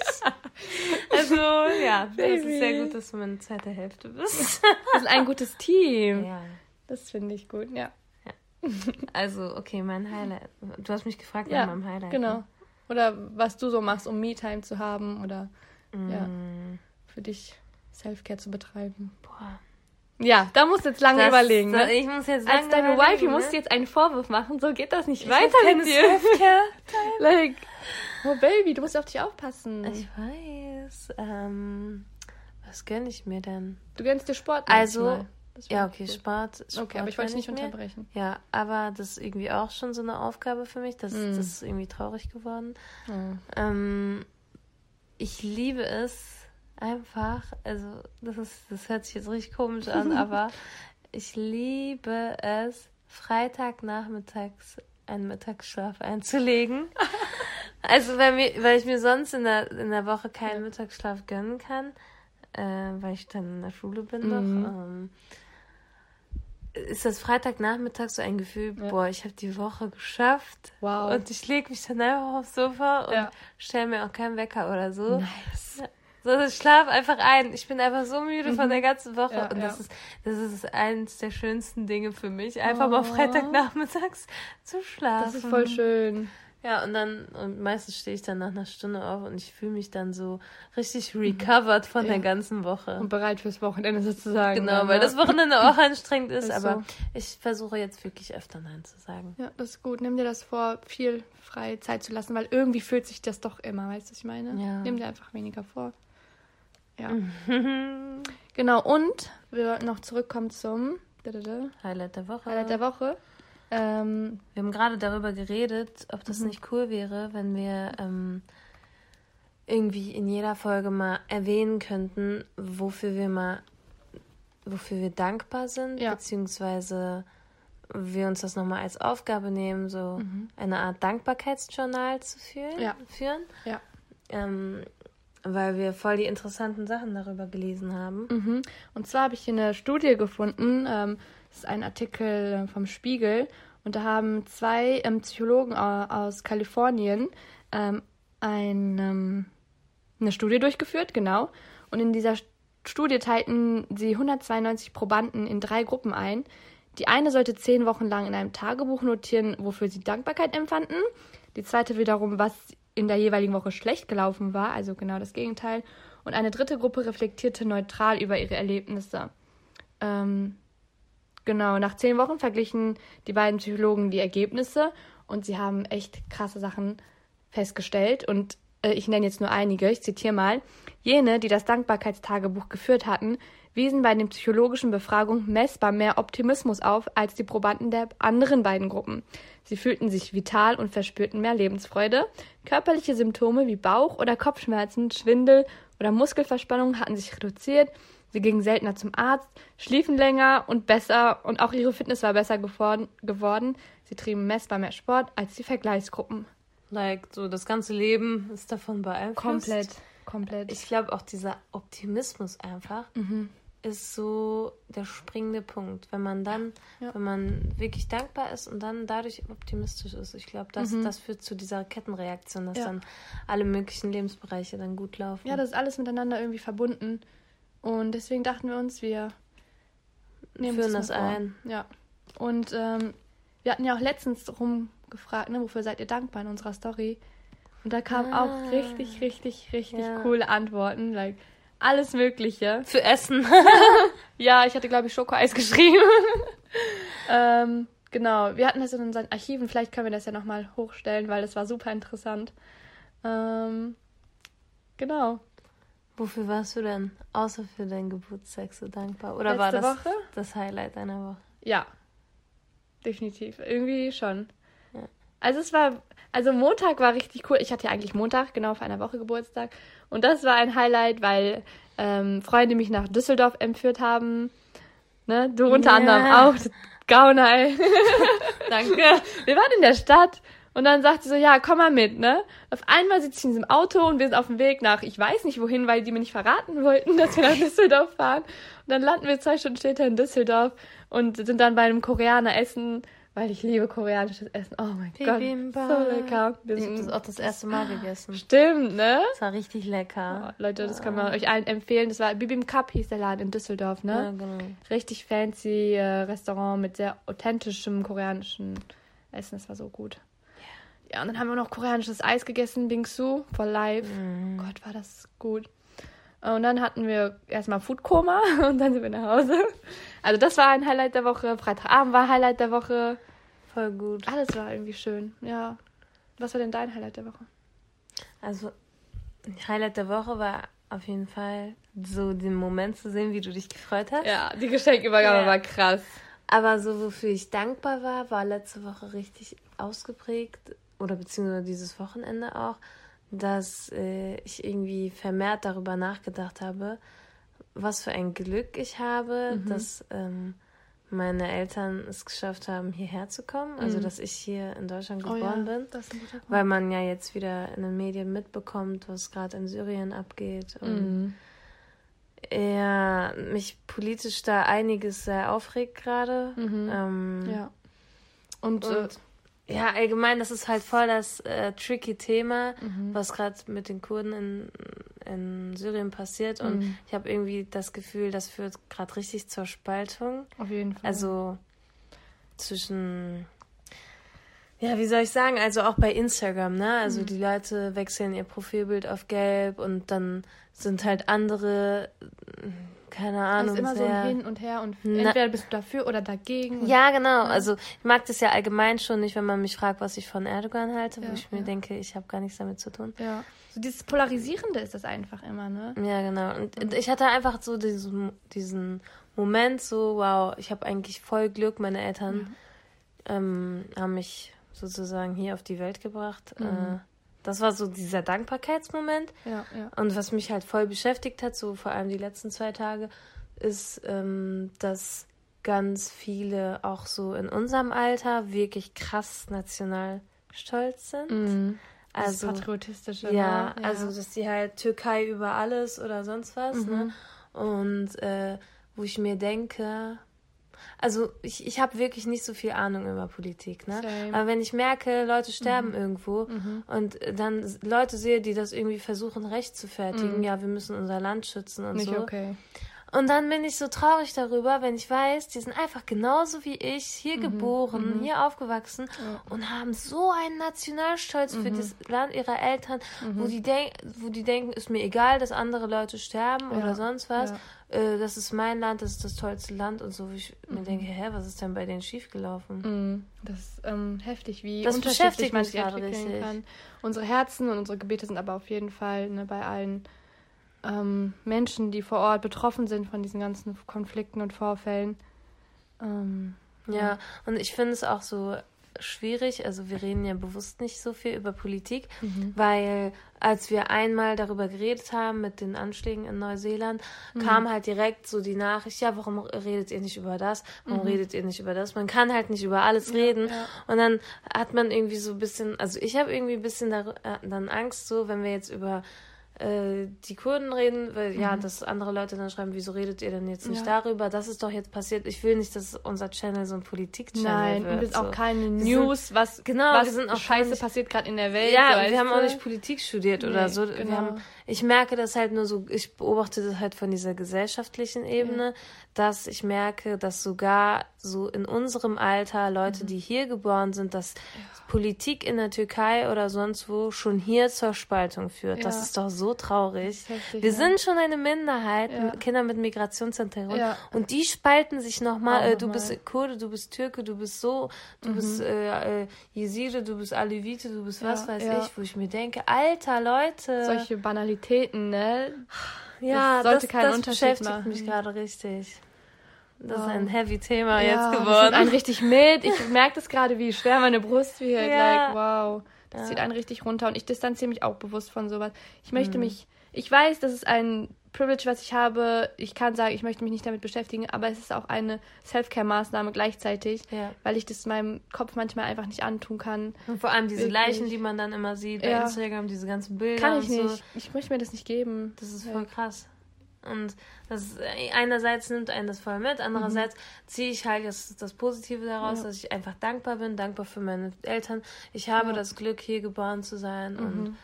also, ja, das ist sehr gut, dass du meine zweite Hälfte bist. Wir sind ein gutes Team. ja. Das finde ich gut, ja. Also, okay, mein Highlight. Du hast mich gefragt Ja, nach meinem Highlight. genau. ne? Oder was du so machst, um Me-Time zu haben oder ja, Mm, für dich Self-Care zu betreiben. boah. Ja, da musst du jetzt lange Das- überlegen. Ne? Ich muss jetzt Als lange deine überlegen, Wifey ne? musst du jetzt einen Vorwurf machen. So geht das nicht Ich weiter mit dir. Selfcare. Like, oh Baby, du musst auf dich aufpassen. Ich weiß. Ähm, was gönne ich mir denn? du gönnst dir Sport. Also, manchmal. Ja, okay, gut. Sport. Sport Okay, aber ich wollte dich nicht mir. unterbrechen. Ja, aber das ist irgendwie auch schon so eine Aufgabe für mich. Das, Mm. das ist irgendwie traurig geworden. Oh. Ähm, ich liebe es einfach, also das ist, das hört sich jetzt richtig komisch an, aber ich liebe es, Freitagnachmittags einen Mittagsschlaf einzulegen. Also weil, mir, weil ich mir sonst in der, in der Woche keinen Mittagsschlaf gönnen kann, äh, weil ich dann in der Schule bin noch. Mhm. Ähm, ist das Freitagnachmittag so ein Gefühl, Ja. boah, ich habe die Woche geschafft. Wow. Und ich lege mich dann einfach aufs Sofa und Ja. stelle mir auch keinen Wecker oder so. Nice. So, ich schlafe einfach ein. Ich bin einfach so müde von der ganzen Woche. Mhm. Ja, und das, ja. ist, das ist eines der schönsten Dinge für mich. Einfach mal Oh. Freitagnachmittags zu schlafen. Das ist voll schön. Ja, und dann, und meistens stehe ich dann nach einer Stunde auf und ich fühle mich dann so richtig recovered von Ja. der ganzen Woche. Und bereit fürs Wochenende sozusagen. Genau, dann, weil ne? das Wochenende auch anstrengend ist, Ist aber ich versuche jetzt wirklich öfter Nein zu sagen. Ja, das ist gut. Nimm dir das vor, viel freie Zeit zu lassen, weil irgendwie fühlt sich das doch immer, weißt du, was ich meine? Ja. Nimm dir einfach weniger vor. Ja. genau, und wir noch zurückkommen zum Highlight der Woche. Highlight der Woche. Ähm, Wir haben gerade darüber geredet, ob das Mhm. nicht cool wäre, wenn wir ähm, irgendwie in jeder Folge mal erwähnen könnten, wofür wir mal, wofür wir dankbar sind, Ja. beziehungsweise wir uns das nochmal als Aufgabe nehmen, so eine Art Dankbarkeitsjournal zu führen. Mhm. Ja. führen ja. ähm, weil wir voll die interessanten Sachen darüber gelesen haben. Mhm. Und zwar habe ich hier eine Studie gefunden. Ähm, das ist ein Artikel vom Spiegel. Und da haben zwei ähm, Psychologen au- aus Kalifornien ähm, ein, ähm, eine Studie durchgeführt, genau. Und in dieser St- Studie teilten sie 192 Probanden in drei Gruppen ein. Die eine sollte zehn Wochen lang in einem Tagebuch notieren, wofür sie Dankbarkeit empfanden. Die zweite wiederum, was in der jeweiligen Woche schlecht gelaufen war, also genau das Gegenteil. Und eine dritte Gruppe reflektierte neutral über ihre Erlebnisse. Ähm, genau, nach zehn Wochen verglichen die beiden Psychologen die Ergebnisse und sie haben echt krasse Sachen festgestellt. Und äh, ich nenne jetzt nur einige, ich zitiere mal. Jene, die das Dankbarkeitstagebuch geführt hatten, wiesen bei den psychologischen Befragungen messbar mehr Optimismus auf als die Probanden der anderen beiden Gruppen. Sie fühlten sich vital und verspürten mehr Lebensfreude. Körperliche Symptome wie Bauch- oder Kopfschmerzen, Schwindel oder Muskelverspannung hatten sich reduziert. Sie gingen seltener zum Arzt, schliefen länger und besser und auch ihre Fitness war besser geworden. Sie trieben messbar mehr Sport als die Vergleichsgruppen. Like, so das ganze Leben ist davon beeinflusst. Komplett, komplett. Ich glaube auch dieser Optimismus einfach Mhm. ist so der springende Punkt. Wenn man dann, Ja. wenn man wirklich dankbar ist und dann dadurch optimistisch ist. Ich glaube, das, das führt zu dieser Kettenreaktion, dass Mhm. Ja. dann alle möglichen Lebensbereiche dann gut laufen. Ja, das ist alles miteinander irgendwie verbunden. Und deswegen dachten wir uns, wir nehmen Führen das vor. ein. Ja. Und ähm, wir hatten ja auch letztens rumgefragt, ne, wofür seid ihr dankbar in unserer Story? Und da kamen Ah. auch richtig, richtig, richtig Ja. coole Antworten. Like, alles Mögliche. Für Essen. Ja, ich hatte, glaube ich, Schokoeis geschrieben. ähm, genau, wir hatten das in unseren Archiven. Vielleicht können wir das ja nochmal hochstellen, weil das war super interessant. Ähm, genau. Wofür warst du denn außer für deinen Geburtstag so dankbar? Oder war Letzte das Woche? das Highlight deiner Woche? Ja, definitiv. Irgendwie schon. Ja. Also es war, also Montag war richtig cool. Ich hatte ja eigentlich Montag, genau vor einer Woche Geburtstag. Und das war ein Highlight, weil ähm, Freunde mich nach Düsseldorf entführt haben. Ne? Du unter Ja. anderem auch. Gauner, ey. Danke. Wir waren in der Stadt und dann sagt sie so, ja, komm mal mit, ne? Auf einmal sitze ich in diesem Auto und wir sind auf dem Weg nach, ich weiß nicht wohin, weil die mir nicht verraten wollten, dass wir nach Düsseldorf fahren. Und dann landen wir zwei Stunden später in Düsseldorf und sind dann bei einem Koreaner essen, weil ich liebe koreanisches Essen. Oh mein Bibimbap. Gott, so lecker. Wir Ich habe das auch das erste Mal gegessen. Stimmt, ne? Das war richtig lecker. Oh, Leute, das kann man euch allen empfehlen. Das war Bibimbap hieß der Laden in Düsseldorf, Ja, ne? genau. Richtig fancy äh, Restaurant mit sehr authentischem koreanischen Essen. Das war so gut. Ja, und dann haben wir noch koreanisches Eis gegessen, Bingsu, for life. Mhm. Gott, war das gut. Und dann hatten wir erstmal Foodkoma und dann sind wir nach Hause. Also das war ein Highlight der Woche. Freitagabend war Highlight der Woche. Voll gut. Alles war irgendwie schön, ja. Was war denn dein Highlight der Woche? Also, Highlight der Woche war auf jeden Fall so den Moment zu sehen, wie du dich gefreut hast. Ja, die Geschenkübergabe Ja. war krass. Aber so, wofür ich dankbar war, war letzte Woche richtig ausgeprägt, oder beziehungsweise dieses Wochenende auch, dass äh, ich irgendwie vermehrt darüber nachgedacht habe, was für ein Glück ich habe, dass ähm, meine Eltern es geschafft haben, hierher zu kommen. Also, dass ich hier in Deutschland geboren bin. Oh ist ein guter Punkt. Weil man ja jetzt wieder in den Medien mitbekommt, was gerade in Syrien abgeht. Und Mhm. ja, mich politisch da einiges sehr aufregt gerade. Ähm, Mhm. Ja. Und, Und ja, allgemein, das ist halt voll das äh, tricky Thema, Mhm. was gerade mit den Kurden in, in Syrien passiert. Und Mhm. ich habe irgendwie das Gefühl, das führt gerade richtig zur Spaltung. auf jeden Fall. Also zwischen ja, wie soll ich sagen, also auch bei Instagram, ne? Also Mhm. die Leute wechseln ihr Profilbild auf gelb und dann sind halt andere, keine Ahnung, ist immer so sehr... ein Hin und Her und Na- entweder bist du dafür oder dagegen. Ja, genau. Also ich mag das ja allgemein schon nicht, wenn man mich fragt, was ich von Erdogan halte, wo Ja, ich mir ja. denke, ich habe gar nichts damit zu tun. ja. So dieses Polarisierende ist das einfach immer, ne? Ja, genau. Und ich hatte einfach so diesen, diesen Moment so, wow, ich habe eigentlich voll Glück, meine Eltern ähm, haben mich sozusagen hier auf die Welt gebracht. Äh, das war so dieser Dankbarkeitsmoment. Ja, ja. Und was mich halt voll beschäftigt hat, so vor allem die letzten zwei Tage, ist, ähm, dass ganz viele auch so in unserem Alter wirklich krass national stolz sind. Mhm. Also, das Patriotistische. ja, ne? also dass die halt Türkei über alles oder sonst was, ne? Mhm. Und äh, wo ich mir denke, also ich, ich habe wirklich nicht so viel Ahnung über Politik, ne? Same. Mhm. Aber wenn ich merke, Leute sterben irgendwo und dann Leute sehe, die das irgendwie versuchen recht zu fertigen, ja, wir müssen unser Land schützen und Mhm. Nicht so. okay. Und dann bin ich so traurig darüber, wenn ich weiß, die sind einfach genauso wie ich, Mhm. hier geboren, hier aufgewachsen und haben so einen Nationalstolz Mhm. für das Land ihrer Eltern, wo, die denk wo die denken, ist mir egal, dass andere Leute sterben Ja, oder sonst was. ja. Äh, das ist mein Land, das ist das tollste Land und so. Wo ich mir Mhm. denke, hä, was ist denn bei denen schiefgelaufen? Mhm. Das ist ähm, heftig, wie Das unterschiedlich man sich gerade entwickeln richtig. kann. Unsere Herzen und unsere Gebete sind aber auf jeden Fall ne, bei allen ähm, Menschen, die vor Ort betroffen sind von diesen ganzen Konflikten und Vorfällen. Ähm, Ja, und ich finde es auch so schwierig, also wir reden ja bewusst nicht so viel über Politik, weil als wir einmal darüber geredet haben mit den Anschlägen in Neuseeland, kam halt direkt so die Nachricht, ja, warum redet ihr nicht über das? Warum redet ihr nicht über das? Man kann halt nicht über alles reden. ja. Und dann hat man irgendwie so ein bisschen, also ich habe irgendwie ein bisschen dar- äh, dann Angst, so wenn wir jetzt über äh, die Kurden reden, weil ja, dass andere Leute dann schreiben, wieso redet ihr denn jetzt nicht Ja. darüber? Das ist doch jetzt passiert. Ich will nicht, dass unser Channel so ein Politik-Channel Nein, wird. und es ist so. auch keine News, was, genau, was wir sind auch Scheiße nicht- passiert gerade in der Welt. ja, so, und wir haben auch nicht Politik studiert oder Nee, so. genau. Wir haben, ich merke das halt nur so, ich beobachte das halt von dieser gesellschaftlichen Ebene, dass ich merke, dass sogar so in unserem Alter Leute, Mhm. die hier geboren sind, dass Politik in der Türkei oder sonst wo schon hier zur Spaltung führt. Das Ja. ist doch so traurig. heftig, wir ne? sind schon eine Minderheit, Ja. Kinder mit Migrationshintergrund. Ja. Und die spalten sich nochmal. Äh, du noch bist mal. Kurde, du bist Türke, du bist so, du bist äh, äh, Jeside, du bist Alevite, du bist was Ja, weiß ja. ich, wo ich mir denke, alter Leute. Solche Banalitäten, ne? ja, das sollte das, keinen das Unterschied beschäftigt machen. mich gerade richtig. Das ist Wow. ein heavy Thema ja, jetzt Das geworden. einen richtig mit. Ich merke das gerade, wie schwer meine Brust wird. Ja. Like, wow. Das Ja. zieht einen richtig runter. Und ich distanziere mich auch bewusst von sowas. Ich Mhm. möchte mich, ich weiß, das ist ein Privilege, was ich habe. Ich kann sagen, ich möchte mich nicht damit beschäftigen, aber es ist auch eine Self-Care-Maßnahme gleichzeitig, Ja. weil ich das meinem Kopf manchmal einfach nicht antun kann. Und vor allem diese Wirklich. Leichen, die man dann immer sieht bei Ja. Instagram, diese ganzen Bilder Kann ich so. nicht. Ich möchte mir das nicht geben. Das ist voll krass. Und das ist, einerseits nimmt einen das voll mit, andererseits ziehe ich halt das, das Positive daraus, Mhm. Ja. dass ich einfach dankbar bin, dankbar für meine Eltern. Ich habe Ja. Mhm. das Glück, hier geboren zu sein und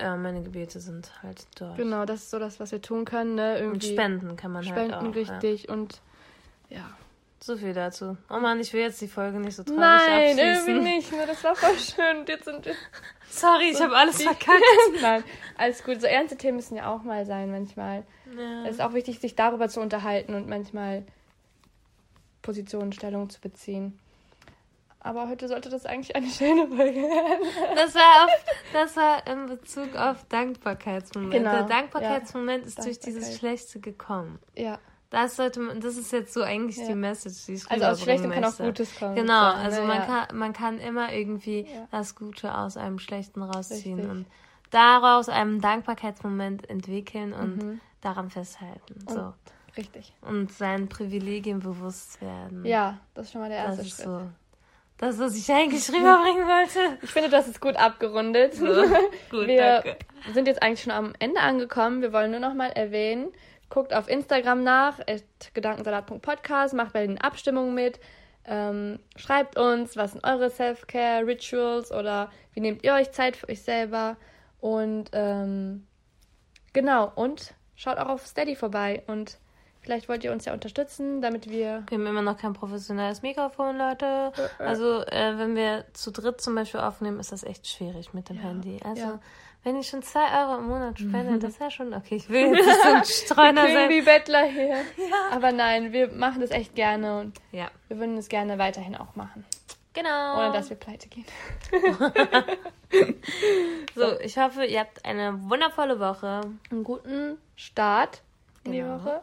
ja, meine Gebete sind halt dort. Genau, das ist so das, was wir tun können. Ne? Und Irgendwie spenden kann man spenden halt auch. Ja. richtig und ja. So viel dazu. Oh Mann, ich will jetzt die Folge nicht so traurig Nein, abschließen. irgendwie nicht. Nur das war voll schön. Und jetzt sind wir. Sorry, ich habe alles verkackt. Nein, alles gut. So ernste Themen müssen ja auch mal sein manchmal. Ja. Es ist auch wichtig, sich darüber zu unterhalten und manchmal Positionen, Stellung zu beziehen. Aber heute sollte das eigentlich eine schöne Folge werden. Das war, auf, das war in Bezug auf Dankbarkeitsmoment. Genau, Der Dankbarkeitsmoment ist durch Dankbarkeit. dieses Schlechte gekommen. Ja, Das sollte man, das ist jetzt so eigentlich Ja. die Message, die ich also aus Schlechtem kann auch. Gutes kommen. Genau, sozusagen, also ne? man ja. kann, man kann immer irgendwie Ja. das Gute aus einem Schlechten rausziehen Richtig. und daraus einen Dankbarkeitsmoment entwickeln und Mhm. daran festhalten. Und- so. Richtig. Und seinen Privilegien bewusst werden. Ja, das ist schon mal der das erste ist Schritt. so. Das, was ich eigentlich rüberbringen wollte. Ich finde, das ist gut abgerundet. Gut, wir danke. sind jetzt eigentlich schon am Ende angekommen. Wir wollen nur noch mal erwähnen, guckt auf Instagram nach, at gedankensalat.podcast, macht bei den Abstimmungen mit, ähm, schreibt uns, was sind eure Self-Care-Rituals oder wie nehmt ihr euch Zeit für euch selber und ähm, genau, und schaut auch auf Steady vorbei und Vielleicht wollt ihr uns ja unterstützen, damit wir. Wir haben immer noch kein professionelles Mikrofon, Leute. Also, äh, wenn wir zu dritt zum Beispiel aufnehmen, ist das echt schwierig mit dem ja. Handy. Also, ja. wenn ich schon zwei Euro im Monat spende, mhm. das wäre schon okay. Ich will jetzt nicht so ein Streuner sein. wie Bettler hier. Ja. Aber nein, wir machen das echt gerne und ja. wir würden es gerne weiterhin auch machen. Genau. Ohne dass wir pleite gehen. so, ich hoffe, ihr habt eine wundervolle Woche. Einen guten Start in genau. die Woche.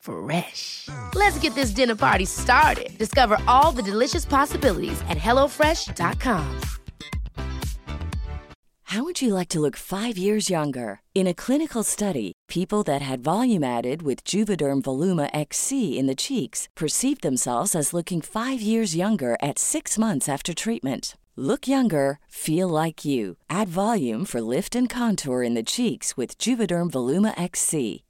Fresh. Let's get this dinner party started. Discover all the delicious possibilities at HelloFresh.com. How would you like to look five years younger? In a clinical study, people that had volume added with Juvederm Voluma XC in the cheeks perceived themselves as looking five years younger at six months after treatment. Look younger, feel like you. Add volume for lift and contour in the cheeks with Juvederm Voluma XC.